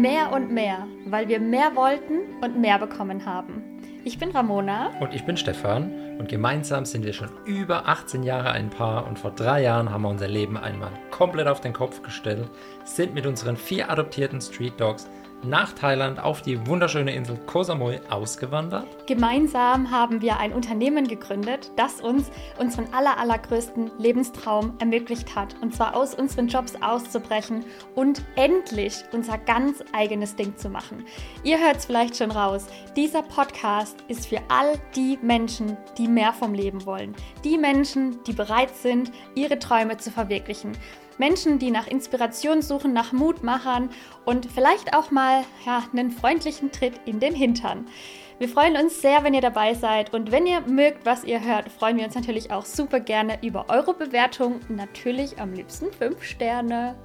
mehr und mehr, weil wir mehr wollten und mehr bekommen haben. Ich bin Ramona. Und ich bin Stefan. Und gemeinsam sind wir schon über 18 Jahre ein Paar. Und vor drei Jahren haben wir unser Leben einmal komplett auf den Kopf gestellt, sind mit unseren vier adoptierten Street Dogs nach Thailand auf die wunderschöne Insel Koh Samui ausgewandert. Gemeinsam haben wir ein Unternehmen gegründet, das uns unseren aller, allergrößten Lebenstraum ermöglicht hat. Und zwar aus unseren Jobs auszubrechen und endlich unser ganz eigenes Ding zu machen. Ihr hört es vielleicht schon raus. Dieser Podcast ist für all die Menschen, die mehr vom Leben wollen. Die Menschen, die bereit sind, ihre Träume zu verwirklichen. Menschen, die nach Inspiration suchen, nach Mutmachern und vielleicht auch mal ja, einen freundlichen Tritt in den Hintern. Wir freuen uns sehr, wenn ihr dabei seid und wenn ihr mögt, was ihr hört, freuen wir uns natürlich auch super gerne über eure Bewertung. Natürlich am liebsten 5 Sterne.